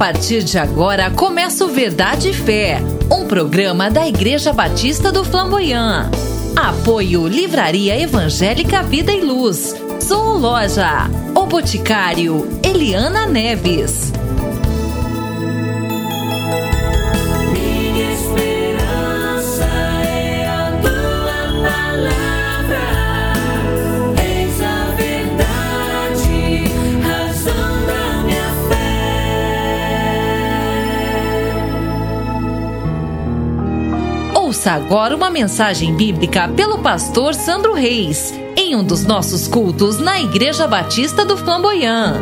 partir de agora começa o Verdade e Fé, um programa da Igreja Batista do Flamboyant. Apoio Livraria Evangélica Vida e Luz. Sou Loja. O Boticário Eliana Neves. Ouça agora uma mensagem bíblica pelo pastor Sandro Reis, em um dos nossos cultos na Igreja Batista do Flamboyant.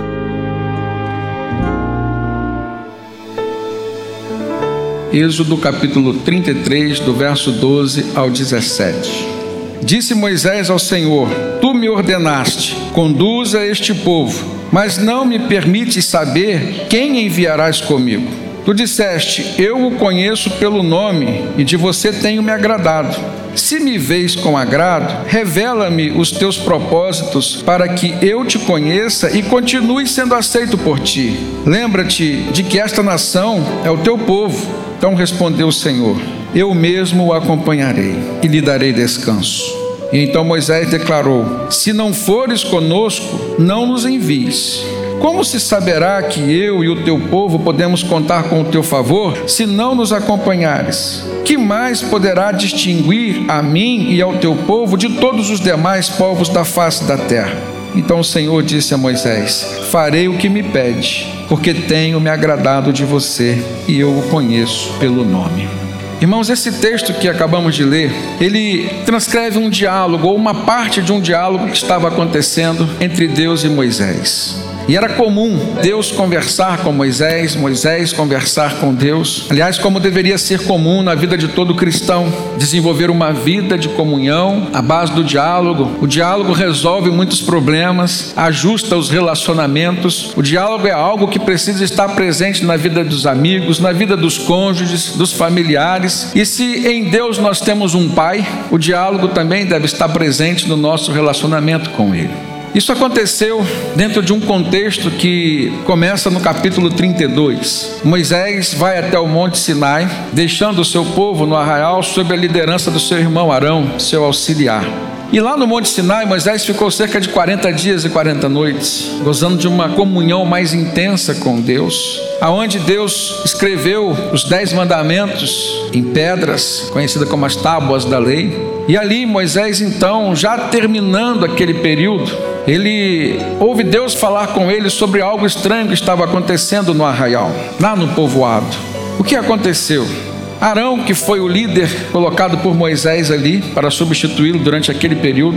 Êxodo capítulo 33, do verso 12 ao 17. Disse Moisés ao Senhor: Tu me ordenaste, conduza este povo, mas não me permites saber quem enviarás comigo. Tu disseste: Eu o conheço pelo nome e de você tenho me agradado. Se me vês com agrado, revela-me os teus propósitos para que eu te conheça e continue sendo aceito por ti. Lembra-te de que esta nação é o teu povo. Então respondeu o Senhor: Eu mesmo o acompanharei e lhe darei descanso. E então Moisés declarou: Se não fores conosco, não nos envies. Como se saberá que eu e o teu povo podemos contar com o teu favor, se não nos acompanhares? Que mais poderá distinguir a mim e ao teu povo de todos os demais povos da face da terra? Então o Senhor disse a Moisés: Farei o que me pede, porque tenho me agradado de você e eu o conheço pelo nome. Irmãos, esse texto que acabamos de ler, ele transcreve um diálogo ou uma parte de um diálogo que estava acontecendo entre Deus e Moisés. E era comum Deus conversar com Moisés, Moisés conversar com Deus. Aliás, como deveria ser comum na vida de todo cristão, desenvolver uma vida de comunhão à base do diálogo. O diálogo resolve muitos problemas, ajusta os relacionamentos. O diálogo é algo que precisa estar presente na vida dos amigos, na vida dos cônjuges, dos familiares. E se em Deus nós temos um pai, o diálogo também deve estar presente no nosso relacionamento com ele. Isso aconteceu dentro de um contexto que começa no capítulo 32. Moisés vai até o Monte Sinai, deixando o seu povo no arraial sob a liderança do seu irmão Arão, seu auxiliar. E lá no Monte Sinai, Moisés ficou cerca de 40 dias e 40 noites, gozando de uma comunhão mais intensa com Deus, aonde Deus escreveu os dez mandamentos em pedras, conhecida como as tábuas da lei. E ali Moisés, então, já terminando aquele período, ele ouve Deus falar com ele sobre algo estranho que estava acontecendo no arraial, lá no povoado. O que aconteceu? Arão, que foi o líder colocado por Moisés ali para substituí-lo durante aquele período,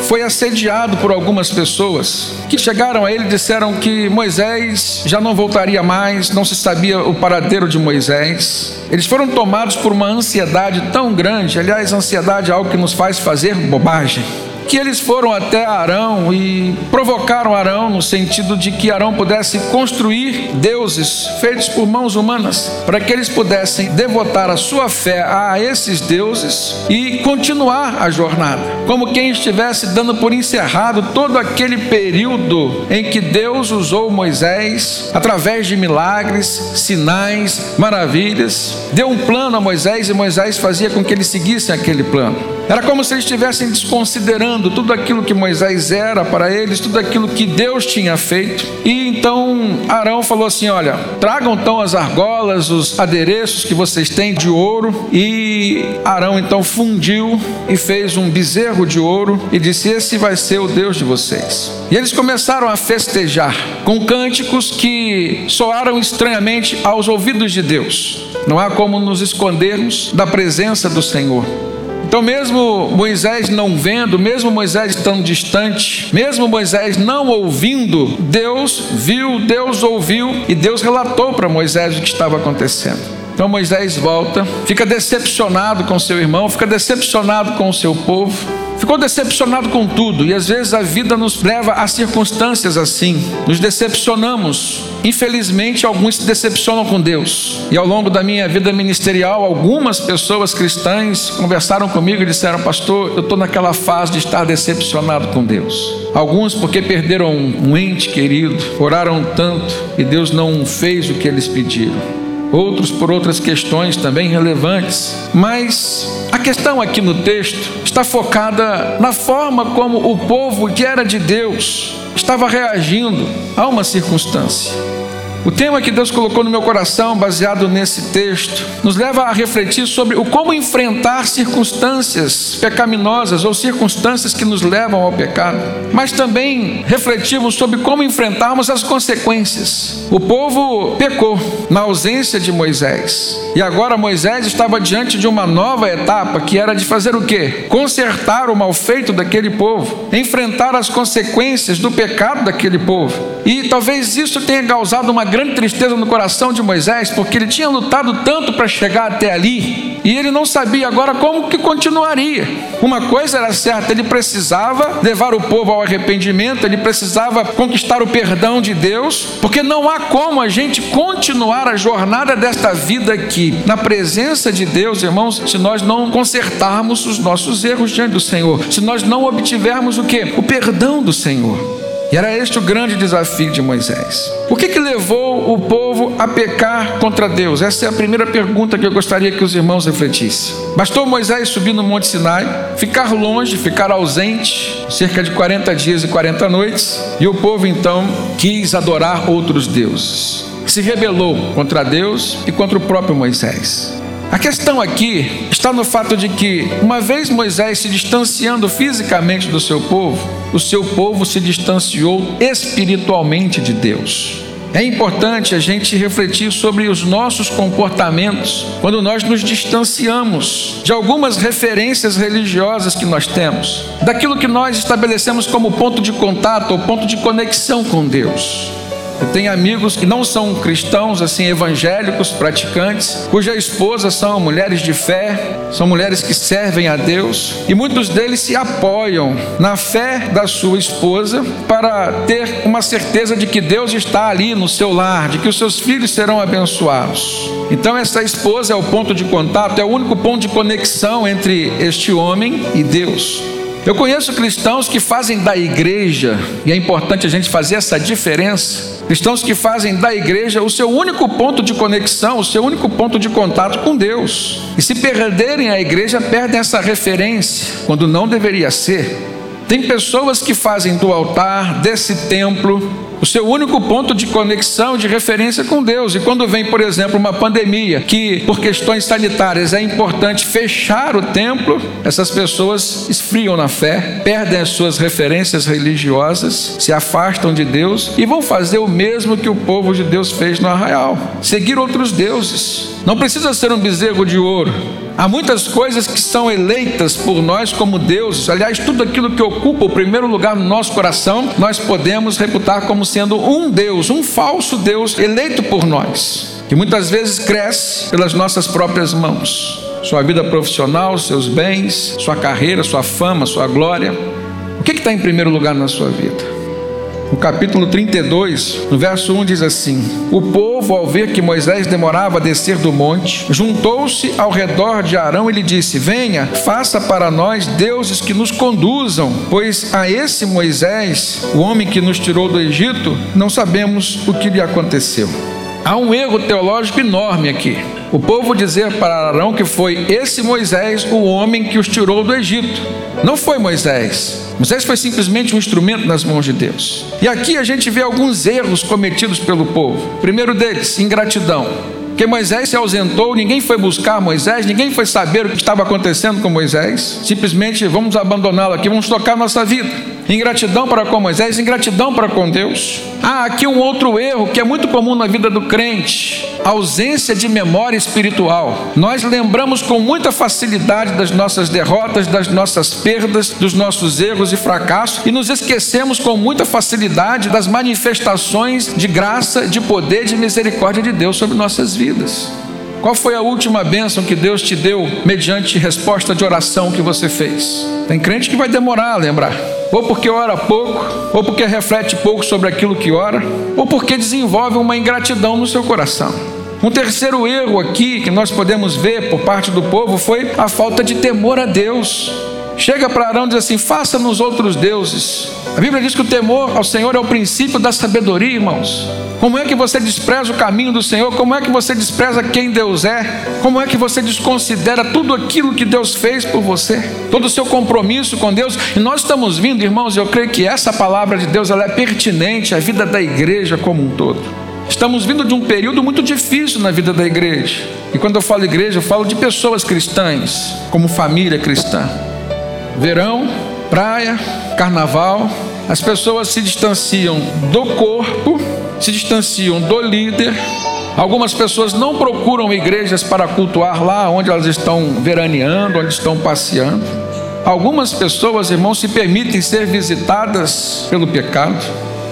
foi assediado por algumas pessoas que chegaram a ele e disseram que Moisés já não voltaria mais, não se sabia o paradeiro de Moisés. Eles foram tomados por uma ansiedade tão grande, aliás, ansiedade é algo que nos faz fazer bobagem que eles foram até Arão e provocaram Arão no sentido de que Arão pudesse construir deuses feitos por mãos humanas, para que eles pudessem devotar a sua fé a esses deuses e continuar a jornada, como quem estivesse dando por encerrado todo aquele período em que Deus usou Moisés através de milagres, sinais, maravilhas, deu um plano a Moisés e Moisés fazia com que eles seguissem aquele plano. Era como se eles estivessem desconsiderando tudo aquilo que Moisés era para eles, tudo aquilo que Deus tinha feito. E então Arão falou assim: Olha, tragam então as argolas, os adereços que vocês têm de ouro. E Arão então fundiu e fez um bezerro de ouro e disse: Esse vai ser o Deus de vocês. E eles começaram a festejar com cânticos que soaram estranhamente aos ouvidos de Deus. Não há como nos escondermos da presença do Senhor. Então, mesmo Moisés não vendo, mesmo Moisés tão distante, mesmo Moisés não ouvindo, Deus viu, Deus ouviu e Deus relatou para Moisés o que estava acontecendo. Então Moisés volta, fica decepcionado com seu irmão, fica decepcionado com o seu povo, ficou decepcionado com tudo, e às vezes a vida nos leva a circunstâncias assim, nos decepcionamos. Infelizmente, alguns se decepcionam com Deus, e ao longo da minha vida ministerial, algumas pessoas cristãs conversaram comigo e disseram: Pastor, eu estou naquela fase de estar decepcionado com Deus. Alguns porque perderam um ente querido, oraram tanto e Deus não fez o que eles pediram outros por outras questões também relevantes. Mas a questão aqui no texto está focada na forma como o povo que era de Deus estava reagindo a uma circunstância. O tema que Deus colocou no meu coração, baseado nesse texto, nos leva a refletir sobre o como enfrentar circunstâncias pecaminosas ou circunstâncias que nos levam ao pecado, mas também refletimos sobre como enfrentarmos as consequências. O povo pecou na ausência de Moisés, e agora Moisés estava diante de uma nova etapa que era de fazer o quê? Consertar o mal feito daquele povo, enfrentar as consequências do pecado daquele povo. E talvez isso tenha causado uma grande tristeza no coração de Moisés, porque ele tinha lutado tanto para chegar até ali, e ele não sabia agora como que continuaria. Uma coisa era certa, ele precisava levar o povo ao arrependimento, ele precisava conquistar o perdão de Deus, porque não há como a gente continuar a jornada desta vida aqui, na presença de Deus, irmãos, se nós não consertarmos os nossos erros diante do Senhor, se nós não obtivermos o que? O perdão do Senhor. E era este o grande desafio de Moisés. O que, que levou o povo a pecar contra Deus? Essa é a primeira pergunta que eu gostaria que os irmãos refletissem. Bastou Moisés subir no Monte Sinai, ficar longe, ficar ausente, cerca de 40 dias e 40 noites, e o povo então quis adorar outros deuses. Se rebelou contra Deus e contra o próprio Moisés. A questão aqui está no fato de que, uma vez Moisés se distanciando fisicamente do seu povo, o seu povo se distanciou espiritualmente de Deus. É importante a gente refletir sobre os nossos comportamentos quando nós nos distanciamos de algumas referências religiosas que nós temos, daquilo que nós estabelecemos como ponto de contato ou ponto de conexão com Deus. Eu tenho amigos que não são cristãos, assim, evangélicos, praticantes, cuja esposas são mulheres de fé, são mulheres que servem a Deus, e muitos deles se apoiam na fé da sua esposa para ter uma certeza de que Deus está ali no seu lar, de que os seus filhos serão abençoados. Então, essa esposa é o ponto de contato, é o único ponto de conexão entre este homem e Deus. Eu conheço cristãos que fazem da igreja, e é importante a gente fazer essa diferença, cristãos que fazem da igreja o seu único ponto de conexão, o seu único ponto de contato com Deus. E se perderem a igreja, perdem essa referência, quando não deveria ser. Tem pessoas que fazem do altar, desse templo, o seu único ponto de conexão, de referência com Deus. E quando vem, por exemplo, uma pandemia, que por questões sanitárias é importante fechar o templo, essas pessoas esfriam na fé, perdem as suas referências religiosas, se afastam de Deus e vão fazer o mesmo que o povo de Deus fez no arraial: seguir outros deuses. Não precisa ser um bezerro de ouro. Há muitas coisas que são eleitas por nós como deuses. Aliás, tudo aquilo que ocupa o primeiro lugar no nosso coração, nós podemos reputar como sendo um Deus, um falso Deus eleito por nós, que muitas vezes cresce pelas nossas próprias mãos. Sua vida profissional, seus bens, sua carreira, sua fama, sua glória. O que está em primeiro lugar na sua vida? No capítulo 32, no verso 1 diz assim: O povo, ao ver que Moisés demorava a descer do monte, juntou-se ao redor de Arão e lhe disse: Venha, faça para nós deuses que nos conduzam, pois a esse Moisés, o homem que nos tirou do Egito, não sabemos o que lhe aconteceu. Há um erro teológico enorme aqui. O povo dizer para Arão que foi esse Moisés o homem que os tirou do Egito. Não foi Moisés. Moisés foi simplesmente um instrumento nas mãos de Deus. E aqui a gente vê alguns erros cometidos pelo povo. primeiro deles, ingratidão. Porque Moisés se ausentou, ninguém foi buscar Moisés, ninguém foi saber o que estava acontecendo com Moisés. Simplesmente vamos abandoná-lo aqui, vamos tocar nossa vida. Ingratidão para com Moisés, ingratidão para com Deus. Há aqui um outro erro que é muito comum na vida do crente: ausência de memória espiritual. Nós lembramos com muita facilidade das nossas derrotas, das nossas perdas, dos nossos erros e fracassos e nos esquecemos com muita facilidade das manifestações de graça, de poder, de misericórdia de Deus sobre nossas vidas. Qual foi a última bênção que Deus te deu mediante resposta de oração que você fez? Tem crente que vai demorar a lembrar. Ou porque ora pouco, ou porque reflete pouco sobre aquilo que ora, ou porque desenvolve uma ingratidão no seu coração. Um terceiro erro aqui que nós podemos ver por parte do povo foi a falta de temor a Deus. Chega para Arão e diz assim: faça nos outros deuses. A Bíblia diz que o temor ao Senhor é o princípio da sabedoria, irmãos. Como é que você despreza o caminho do Senhor? Como é que você despreza quem Deus é? Como é que você desconsidera tudo aquilo que Deus fez por você? Todo o seu compromisso com Deus? E nós estamos vindo, irmãos, eu creio que essa palavra de Deus ela é pertinente à vida da igreja como um todo. Estamos vindo de um período muito difícil na vida da igreja. E quando eu falo igreja, eu falo de pessoas cristãs, como família cristã. Verão, praia, carnaval, as pessoas se distanciam do corpo, se distanciam do líder. Algumas pessoas não procuram igrejas para cultuar lá onde elas estão veraneando, onde estão passeando. Algumas pessoas, irmãos, se permitem ser visitadas pelo pecado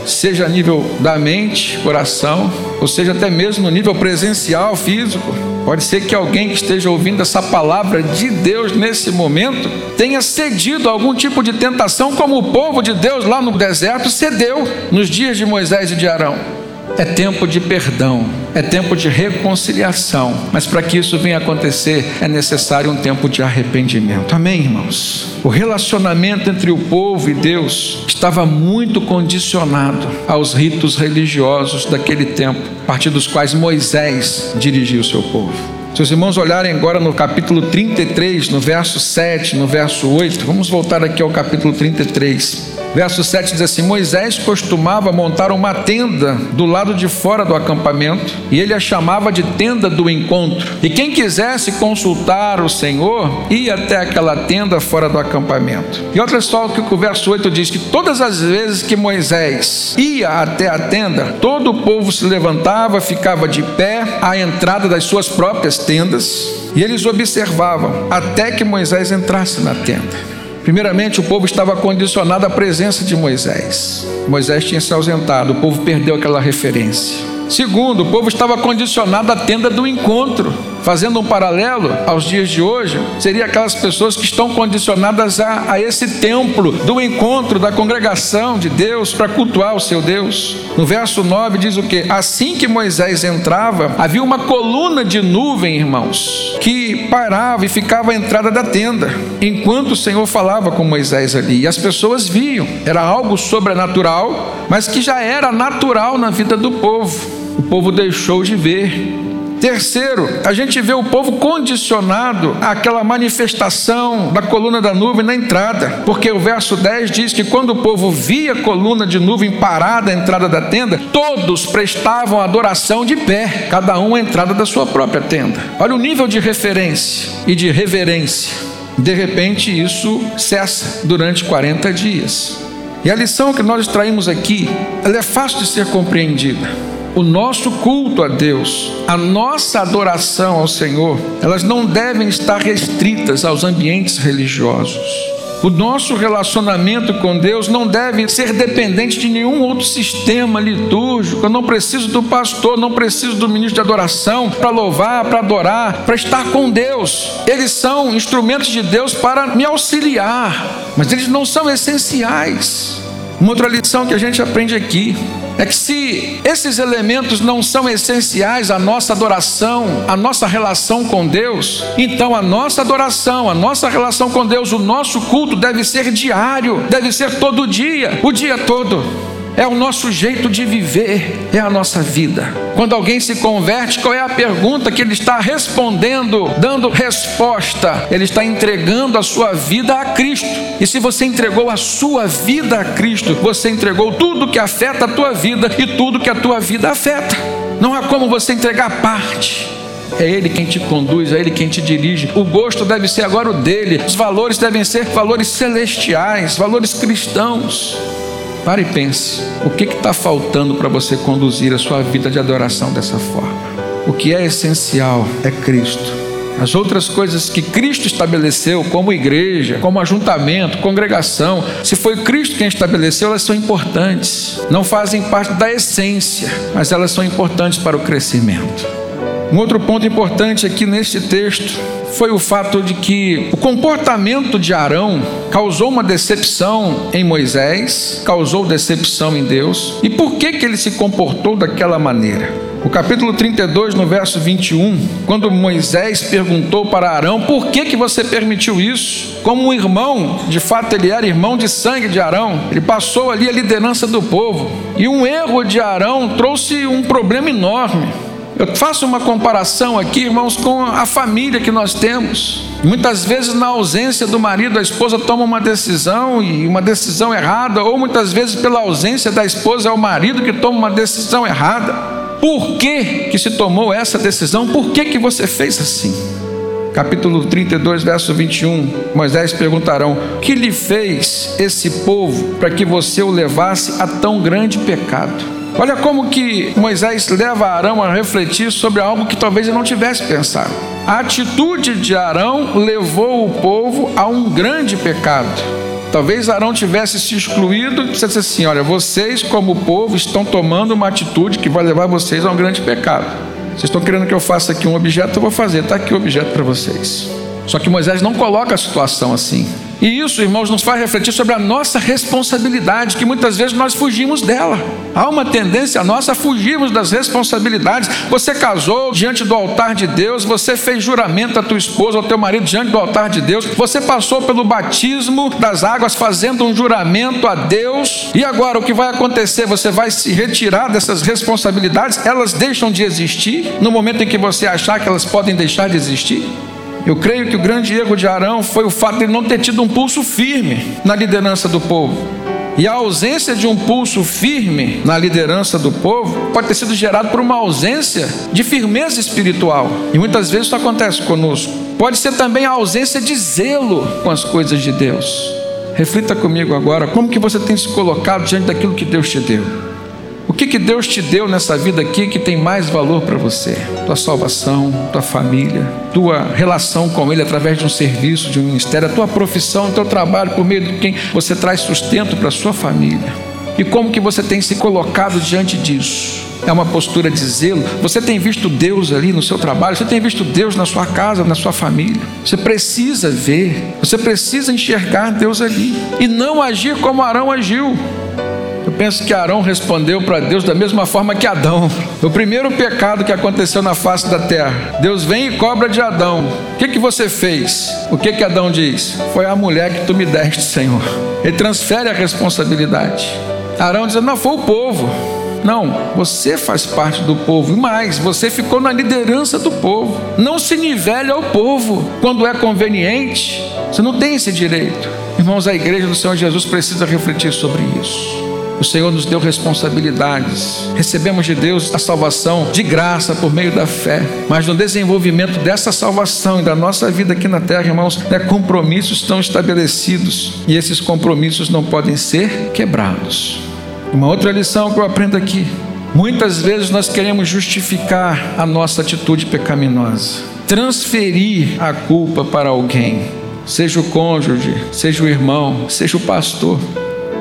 seja a nível da mente, coração, ou seja até mesmo no nível presencial, físico. Pode ser que alguém que esteja ouvindo essa palavra de Deus nesse momento tenha cedido a algum tipo de tentação, como o povo de Deus lá no deserto cedeu nos dias de Moisés e de Arão. É tempo de perdão, é tempo de reconciliação, mas para que isso venha acontecer é necessário um tempo de arrependimento. Amém, irmãos? O relacionamento entre o povo e Deus estava muito condicionado aos ritos religiosos daquele tempo, a partir dos quais Moisés dirigia o seu povo. Se os irmãos olharem agora no capítulo 33, no verso 7, no verso 8, vamos voltar aqui ao capítulo 33. Verso 7 diz assim: Moisés costumava montar uma tenda do lado de fora do acampamento, e ele a chamava de tenda do encontro. E quem quisesse consultar o Senhor, ia até aquela tenda fora do acampamento. E olha só o que o verso 8 diz: que todas as vezes que Moisés ia até a tenda, todo o povo se levantava, ficava de pé à entrada das suas próprias tendas, e eles observavam até que Moisés entrasse na tenda. Primeiramente, o povo estava condicionado à presença de Moisés. Moisés tinha se ausentado, o povo perdeu aquela referência. Segundo, o povo estava condicionado à tenda do encontro. Fazendo um paralelo aos dias de hoje, seria aquelas pessoas que estão condicionadas a, a esse templo do encontro da congregação de Deus para cultuar o seu Deus. No verso 9 diz o que? Assim que Moisés entrava, havia uma coluna de nuvem, irmãos, que parava e ficava à entrada da tenda, enquanto o Senhor falava com Moisés ali. E as pessoas viam, era algo sobrenatural, mas que já era natural na vida do povo o povo deixou de ver. Terceiro, a gente vê o povo condicionado àquela manifestação da coluna da nuvem na entrada, porque o verso 10 diz que quando o povo via a coluna de nuvem parada à entrada da tenda, todos prestavam adoração de pé, cada um à entrada da sua própria tenda. Olha o nível de referência e de reverência. De repente, isso cessa durante 40 dias. E a lição que nós extraímos aqui, ela é fácil de ser compreendida o nosso culto a Deus, a nossa adoração ao Senhor, elas não devem estar restritas aos ambientes religiosos. O nosso relacionamento com Deus não deve ser dependente de nenhum outro sistema litúrgico. Eu não preciso do pastor, não preciso do ministro de adoração para louvar, para adorar, para estar com Deus. Eles são instrumentos de Deus para me auxiliar, mas eles não são essenciais. Uma outra lição que a gente aprende aqui é que se esses elementos não são essenciais à nossa adoração, à nossa relação com Deus, então a nossa adoração, a nossa relação com Deus, o nosso culto deve ser diário, deve ser todo dia, o dia todo é o nosso jeito de viver, é a nossa vida. Quando alguém se converte, qual é a pergunta que ele está respondendo, dando resposta? Ele está entregando a sua vida a Cristo. E se você entregou a sua vida a Cristo, você entregou tudo que afeta a tua vida e tudo que a tua vida afeta. Não há como você entregar parte. É Ele quem te conduz, é Ele quem te dirige. O gosto deve ser agora o dele. Os valores devem ser valores celestiais, valores cristãos. Pare e pense: o que está faltando para você conduzir a sua vida de adoração dessa forma? O que é essencial é Cristo. As outras coisas que Cristo estabeleceu, como igreja, como ajuntamento, congregação, se foi Cristo quem estabeleceu, elas são importantes. Não fazem parte da essência, mas elas são importantes para o crescimento. Um outro ponto importante aqui neste texto foi o fato de que o comportamento de Arão causou uma decepção em Moisés, causou decepção em Deus. E por que que ele se comportou daquela maneira? O capítulo 32, no verso 21, quando Moisés perguntou para Arão: "Por que que você permitiu isso?" Como um irmão, de fato ele era irmão de sangue de Arão, ele passou ali a liderança do povo. E um erro de Arão trouxe um problema enorme. Eu faço uma comparação aqui, irmãos, com a família que nós temos. Muitas vezes, na ausência do marido, a esposa toma uma decisão e uma decisão errada, ou muitas vezes, pela ausência da esposa, é o marido que toma uma decisão errada. Por que, que se tomou essa decisão? Por que, que você fez assim? Capítulo 32, verso 21, Moisés perguntarão: Que lhe fez esse povo para que você o levasse a tão grande pecado? Olha como que Moisés leva Arão a refletir sobre algo que talvez ele não tivesse pensado. A atitude de Arão levou o povo a um grande pecado. Talvez Arão tivesse se excluído e dissesse assim: Olha, vocês, como povo, estão tomando uma atitude que vai levar vocês a um grande pecado. Vocês estão querendo que eu faça aqui um objeto, eu vou fazer, está aqui o objeto para vocês. Só que Moisés não coloca a situação assim. E isso, irmãos, nos faz refletir sobre a nossa responsabilidade, que muitas vezes nós fugimos dela. Há uma tendência nossa a fugirmos das responsabilidades. Você casou diante do altar de Deus, você fez juramento à tua esposa, ao teu marido diante do altar de Deus, você passou pelo batismo das águas fazendo um juramento a Deus. E agora o que vai acontecer? Você vai se retirar dessas responsabilidades, elas deixam de existir no momento em que você achar que elas podem deixar de existir? Eu creio que o grande erro de Arão foi o fato de ele não ter tido um pulso firme na liderança do povo. E a ausência de um pulso firme na liderança do povo pode ter sido gerado por uma ausência de firmeza espiritual. E muitas vezes isso acontece conosco. Pode ser também a ausência de zelo com as coisas de Deus. Reflita comigo agora, como que você tem se colocado diante daquilo que Deus te deu? Que, que Deus te deu nessa vida aqui que tem mais valor para você? Tua salvação, tua família, tua relação com Ele através de um serviço, de um ministério, a tua profissão, o teu trabalho, por meio de quem você traz sustento para sua família. E como que você tem se colocado diante disso? É uma postura de zelo. Você tem visto Deus ali no seu trabalho, você tem visto Deus na sua casa, na sua família. Você precisa ver, você precisa enxergar Deus ali e não agir como Arão agiu. Penso que Arão respondeu para Deus da mesma forma que Adão. O primeiro pecado que aconteceu na face da terra. Deus vem e cobra de Adão. O que, que você fez? O que, que Adão diz? Foi a mulher que tu me deste, Senhor. Ele transfere a responsabilidade. Arão diz: Não, foi o povo. Não, você faz parte do povo. E mais, você ficou na liderança do povo. Não se nivele ao povo quando é conveniente. Você não tem esse direito. Irmãos, a igreja do Senhor Jesus precisa refletir sobre isso. O Senhor nos deu responsabilidades. Recebemos de Deus a salvação de graça por meio da fé. Mas no desenvolvimento dessa salvação e da nossa vida aqui na terra, irmãos, né, compromissos estão estabelecidos. E esses compromissos não podem ser quebrados. Uma outra lição que eu aprendo aqui. Muitas vezes nós queremos justificar a nossa atitude pecaminosa, transferir a culpa para alguém, seja o cônjuge, seja o irmão, seja o pastor.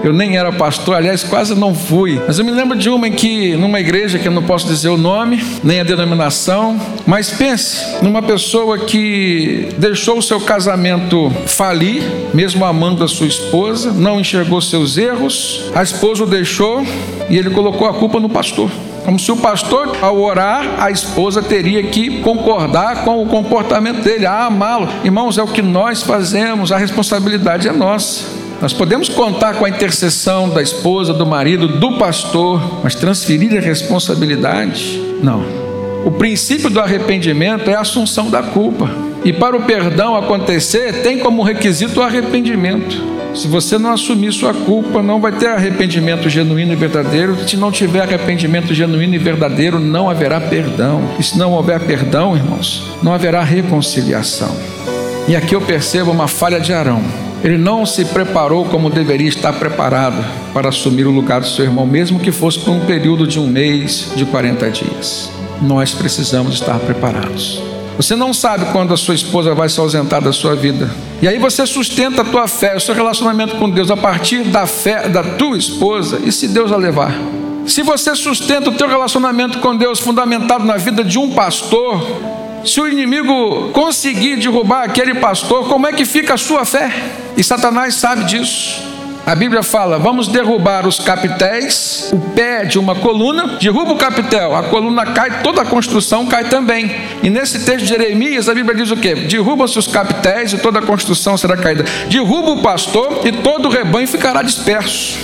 Eu nem era pastor, aliás, quase não fui. Mas eu me lembro de uma em que, numa igreja que eu não posso dizer o nome, nem a denominação, mas pense numa pessoa que deixou o seu casamento falir, mesmo amando a sua esposa, não enxergou seus erros, a esposa o deixou e ele colocou a culpa no pastor. Como se o pastor, ao orar, a esposa teria que concordar com o comportamento dele, a amá-lo. Irmãos, é o que nós fazemos, a responsabilidade é nossa. Nós podemos contar com a intercessão da esposa, do marido, do pastor, mas transferir a responsabilidade? Não. O princípio do arrependimento é a assunção da culpa. E para o perdão acontecer, tem como requisito o arrependimento. Se você não assumir sua culpa, não vai ter arrependimento genuíno e verdadeiro. Se não tiver arrependimento genuíno e verdadeiro, não haverá perdão. E se não houver perdão, irmãos, não haverá reconciliação. E aqui eu percebo uma falha de Arão. Ele não se preparou como deveria estar preparado para assumir o lugar do seu irmão, mesmo que fosse por um período de um mês, de 40 dias. Nós precisamos estar preparados. Você não sabe quando a sua esposa vai se ausentar da sua vida. E aí você sustenta a tua fé, o seu relacionamento com Deus a partir da fé da tua esposa. E se Deus a levar? Se você sustenta o teu relacionamento com Deus fundamentado na vida de um pastor, se o inimigo conseguir derrubar aquele pastor, como é que fica a sua fé? E Satanás sabe disso. A Bíblia fala: vamos derrubar os capitéis, o pé de uma coluna, derruba o capitel, a coluna cai, toda a construção cai também. E nesse texto de Jeremias, a Bíblia diz o quê? Derruba-se os capitéis e toda a construção será caída. Derruba o pastor e todo o rebanho ficará disperso.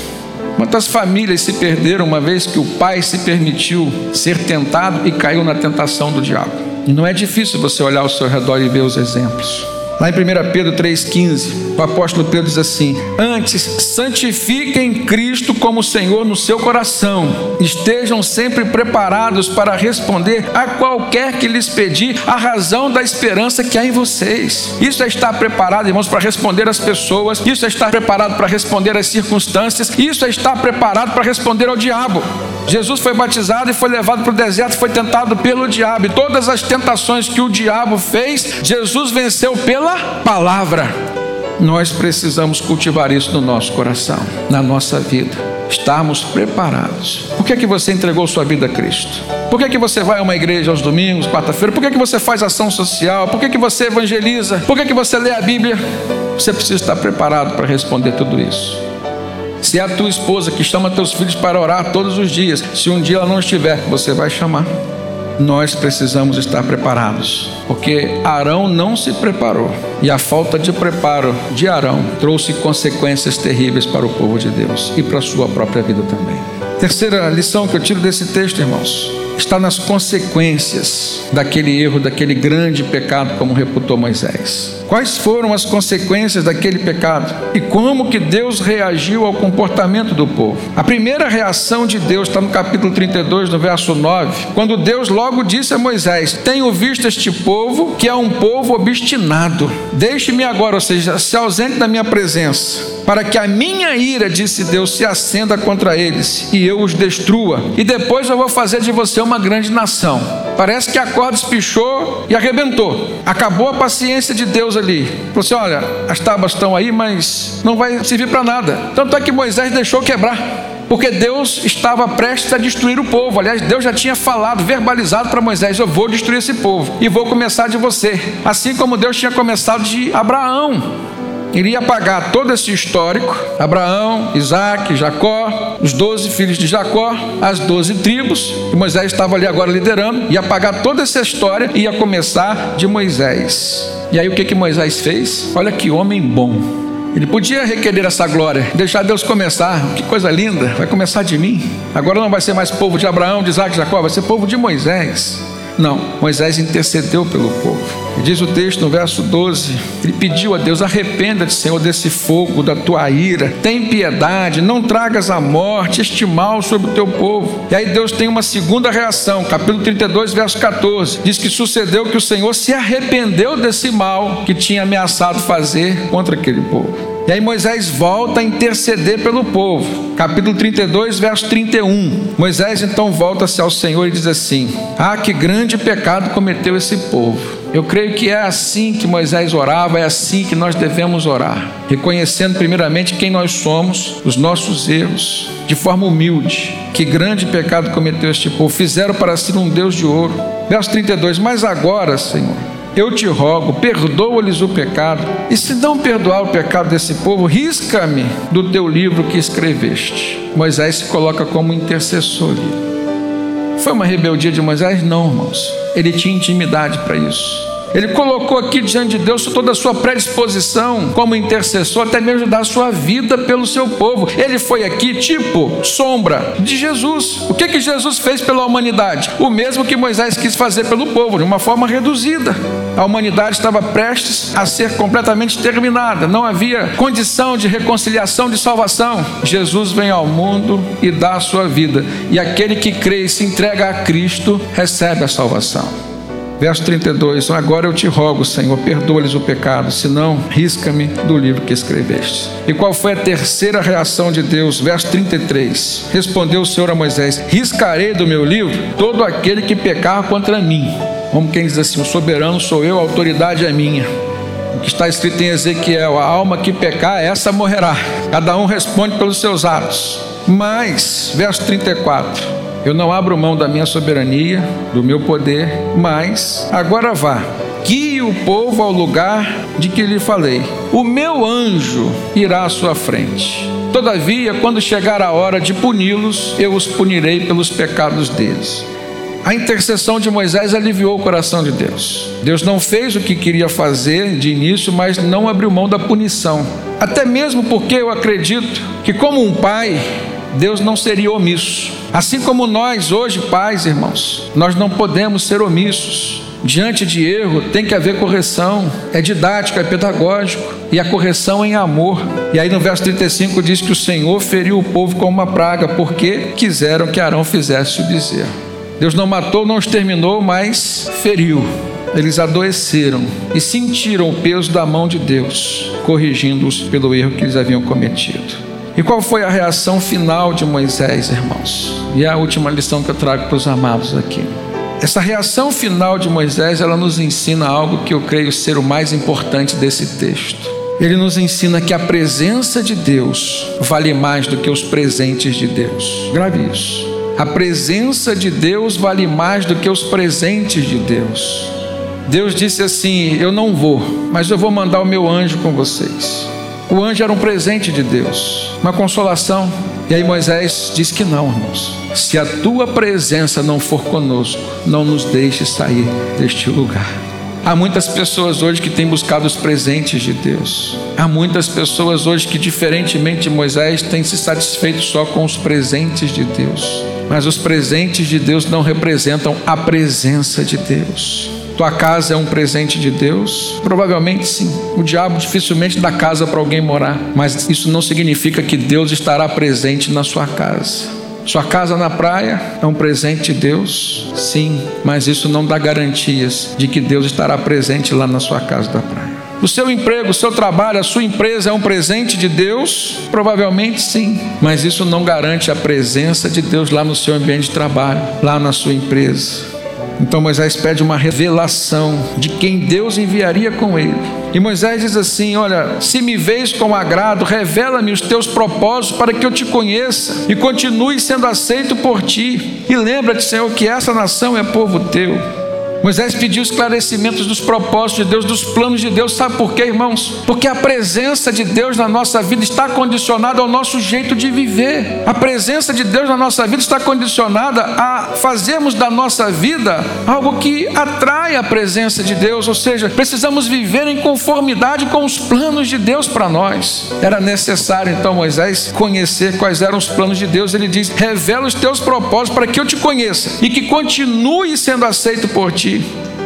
Quantas famílias se perderam uma vez que o pai se permitiu ser tentado e caiu na tentação do diabo? E não é difícil você olhar ao seu redor e ver os exemplos. Lá em 1 Pedro 3,15, o apóstolo Pedro diz assim: Antes, santifiquem Cristo como Senhor no seu coração, estejam sempre preparados para responder a qualquer que lhes pedir a razão da esperança que há em vocês. Isso é estar preparado, irmãos, para responder às pessoas, isso é estar preparado para responder às circunstâncias, isso é estar preparado para responder ao diabo. Jesus foi batizado e foi levado para o deserto, foi tentado pelo diabo, e todas as tentações que o diabo fez, Jesus venceu pela pela palavra. Nós precisamos cultivar isso no nosso coração, na nossa vida. Estarmos preparados. Por que, é que você entregou sua vida a Cristo? Por que, é que você vai a uma igreja aos domingos, quarta-feira? Por que, é que você faz ação social? Por que, que você evangeliza? Por que, que você lê a Bíblia? Você precisa estar preparado para responder tudo isso. Se é a tua esposa que chama teus filhos para orar todos os dias, se um dia ela não estiver, você vai chamar nós precisamos estar preparados, porque Arão não se preparou e a falta de preparo de Arão trouxe consequências terríveis para o povo de Deus e para a sua própria vida também. Terceira lição que eu tiro desse texto, irmãos, está nas consequências daquele erro, daquele grande pecado, como reputou Moisés. Quais foram as consequências daquele pecado e como que Deus reagiu ao comportamento do povo? A primeira reação de Deus está no capítulo 32, no verso 9, quando Deus logo disse a Moisés: Tenho visto este povo, que é um povo obstinado. Deixe-me agora, ou seja, se ausente da minha presença, para que a minha ira, disse Deus, se acenda contra eles e eu os destrua. E depois eu vou fazer de você uma grande nação. Parece que a corda espichou e arrebentou. Acabou a paciência de Deus ali. Falou assim: olha, as tábuas estão aí, mas não vai servir para nada. Tanto é que Moisés deixou quebrar porque Deus estava prestes a destruir o povo. Aliás, Deus já tinha falado, verbalizado para Moisés: Eu vou destruir esse povo e vou começar de você, assim como Deus tinha começado de Abraão iria apagar todo esse histórico: Abraão, Isaac, Jacó, os doze filhos de Jacó, as doze tribos, que Moisés estava ali agora liderando, ia apagar toda essa história e ia começar de Moisés. E aí o que, que Moisés fez? Olha que homem bom. Ele podia requerer essa glória, deixar Deus começar. Que coisa linda, vai começar de mim. Agora não vai ser mais povo de Abraão, de Isaac, de Jacó, vai ser povo de Moisés. Não, Moisés intercedeu pelo povo. E diz o texto no verso 12: ele pediu a Deus: arrependa-te, Senhor, desse fogo da tua ira, tem piedade, não tragas a morte, este mal sobre o teu povo. E aí Deus tem uma segunda reação, capítulo 32, verso 14: diz que sucedeu que o Senhor se arrependeu desse mal que tinha ameaçado fazer contra aquele povo. E aí Moisés volta a interceder pelo povo. Capítulo 32, verso 31. Moisés então volta-se ao Senhor e diz assim: Ah, que grande pecado cometeu esse povo. Eu creio que é assim que Moisés orava, é assim que nós devemos orar, reconhecendo primeiramente quem nós somos, os nossos erros, de forma humilde. Que grande pecado cometeu este povo. Fizeram para si um Deus de ouro. Verso 32: Mas agora, Senhor, eu te rogo, perdoa-lhes o pecado, e se não perdoar o pecado desse povo, risca-me do teu livro que escreveste. Moisés se coloca como intercessor. Foi uma rebeldia de Moisés? Não, irmãos. Ele tinha intimidade para isso. Ele colocou aqui diante de Deus toda a sua predisposição como intercessor, até mesmo dar a sua vida pelo seu povo. Ele foi aqui tipo sombra de Jesus. O que que Jesus fez pela humanidade? O mesmo que Moisés quis fazer pelo povo, de uma forma reduzida. A humanidade estava prestes a ser completamente terminada, não havia condição de reconciliação, de salvação. Jesus vem ao mundo e dá a sua vida, e aquele que crê e se entrega a Cristo recebe a salvação. Verso 32: Agora eu te rogo, Senhor, perdoa-lhes o pecado, senão risca-me do livro que escreveste. E qual foi a terceira reação de Deus? Verso 33: Respondeu o Senhor a Moisés: Riscarei do meu livro todo aquele que pecar contra mim. Como quem diz assim: O soberano sou eu, a autoridade é minha. O que está escrito em Ezequiel: A alma que pecar, essa morrerá. Cada um responde pelos seus atos. Mas, verso 34, eu não abro mão da minha soberania, do meu poder, mas agora vá, guie o povo ao lugar de que lhe falei. O meu anjo irá à sua frente. Todavia, quando chegar a hora de puni-los, eu os punirei pelos pecados deles. A intercessão de Moisés aliviou o coração de Deus. Deus não fez o que queria fazer de início, mas não abriu mão da punição. Até mesmo porque eu acredito que, como um pai, Deus não seria omisso. Assim como nós, hoje, pais, irmãos, nós não podemos ser omissos. Diante de erro tem que haver correção, é didático, é pedagógico, e a correção é em amor. E aí no verso 35 diz que o Senhor feriu o povo com uma praga, porque quiseram que Arão fizesse o bezerro. Deus não matou, não exterminou, mas feriu. Eles adoeceram e sentiram o peso da mão de Deus, corrigindo-os pelo erro que eles haviam cometido. E qual foi a reação final de Moisés, irmãos? E a última lição que eu trago para os amados aqui. Essa reação final de Moisés, ela nos ensina algo que eu creio ser o mais importante desse texto. Ele nos ensina que a presença de Deus vale mais do que os presentes de Deus. Grave isso. A presença de Deus vale mais do que os presentes de Deus. Deus disse assim: Eu não vou, mas eu vou mandar o meu anjo com vocês. O anjo era um presente de Deus, uma consolação. E aí Moisés disse que não, irmãos. Se a tua presença não for conosco, não nos deixe sair deste lugar. Há muitas pessoas hoje que têm buscado os presentes de Deus. Há muitas pessoas hoje que, diferentemente de Moisés, têm se satisfeito só com os presentes de Deus. Mas os presentes de Deus não representam a presença de Deus. Tua casa é um presente de Deus? Provavelmente sim. O diabo dificilmente dá casa para alguém morar, mas isso não significa que Deus estará presente na sua casa. Sua casa na praia é um presente de Deus? Sim, mas isso não dá garantias de que Deus estará presente lá na sua casa da praia. O seu emprego, o seu trabalho, a sua empresa é um presente de Deus? Provavelmente sim, mas isso não garante a presença de Deus lá no seu ambiente de trabalho, lá na sua empresa. Então Moisés pede uma revelação de quem Deus enviaria com ele. E Moisés diz assim: Olha, se me vês com agrado, revela-me os teus propósitos para que eu te conheça e continue sendo aceito por ti. E lembra-te, Senhor, que essa nação é povo teu. Moisés pediu esclarecimentos dos propósitos de Deus, dos planos de Deus. Sabe por quê, irmãos? Porque a presença de Deus na nossa vida está condicionada ao nosso jeito de viver. A presença de Deus na nossa vida está condicionada a fazermos da nossa vida algo que atrai a presença de Deus, ou seja, precisamos viver em conformidade com os planos de Deus para nós. Era necessário então Moisés conhecer quais eram os planos de Deus. Ele diz: "Revela os teus propósitos para que eu te conheça e que continue sendo aceito por ti."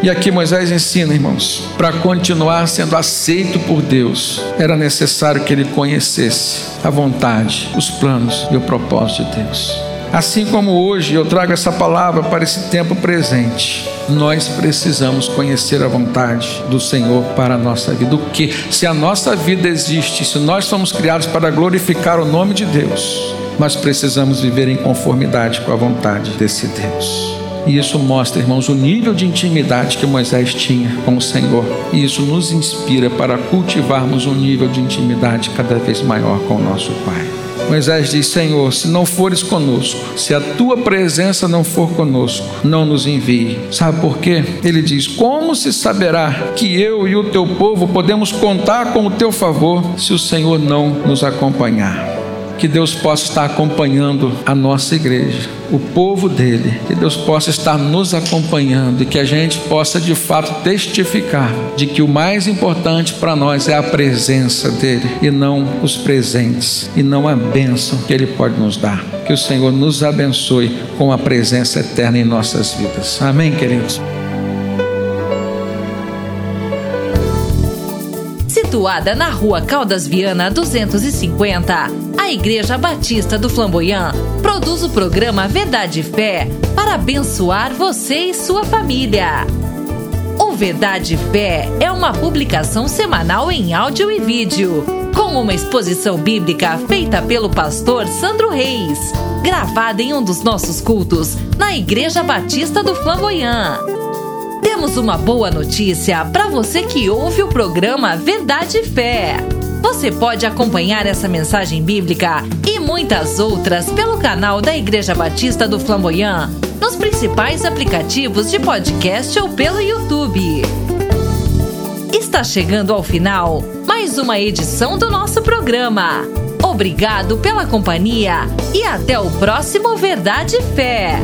E aqui Moisés ensina, irmãos, para continuar sendo aceito por Deus, era necessário que ele conhecesse a vontade, os planos e o propósito de Deus. Assim como hoje eu trago essa palavra para esse tempo presente, nós precisamos conhecer a vontade do Senhor para a nossa vida. O que? Se a nossa vida existe, se nós somos criados para glorificar o nome de Deus, nós precisamos viver em conformidade com a vontade desse Deus. E isso mostra, irmãos, o nível de intimidade que Moisés tinha com o Senhor. E isso nos inspira para cultivarmos um nível de intimidade cada vez maior com o nosso Pai. Moisés diz: Senhor, se não fores conosco, se a tua presença não for conosco, não nos envie. Sabe por quê? Ele diz: Como se saberá que eu e o teu povo podemos contar com o teu favor se o Senhor não nos acompanhar? Que Deus possa estar acompanhando a nossa igreja, o povo dele, que Deus possa estar nos acompanhando e que a gente possa de fato testificar de que o mais importante para nós é a presença dele e não os presentes e não a bênção que ele pode nos dar. Que o Senhor nos abençoe com a presença eterna em nossas vidas. Amém, queridos. Situada na rua Caldas Viana 250, a Igreja Batista do Flamboyant produz o programa Verdade e Fé para abençoar você e sua família. O Verdade e Fé é uma publicação semanal em áudio e vídeo, com uma exposição bíblica feita pelo pastor Sandro Reis, gravada em um dos nossos cultos na Igreja Batista do Flamboyant. Temos uma boa notícia para você que ouve o programa Verdade e Fé. Você pode acompanhar essa mensagem bíblica e muitas outras pelo canal da Igreja Batista do Flamboyant, nos principais aplicativos de podcast ou pelo YouTube. Está chegando ao final mais uma edição do nosso programa. Obrigado pela companhia e até o próximo Verdade e Fé.